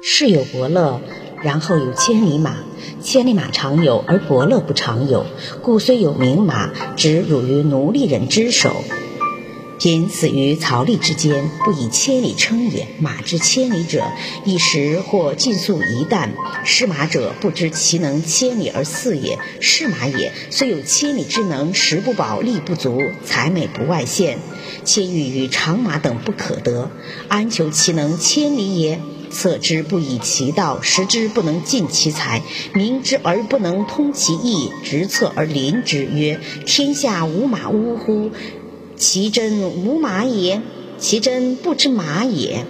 世有伯乐，然后有千里马。千里马常有，而伯乐不常有，故虽有名马，只辱于奴隶人之手。今死于曹吏之间，不以千里称也。马之千里者，一时或尽速一旦。失马者，不知其能千里而似也。是马也，虽有千里之能，食不饱，力不足，才美不外现，且欲与长马等不可得，安求其能千里也？策之不以其道，食之不能尽其材，明之而不能通其意，执策而临之，曰：天下无马呜呼！其真无马也，其真不知马也。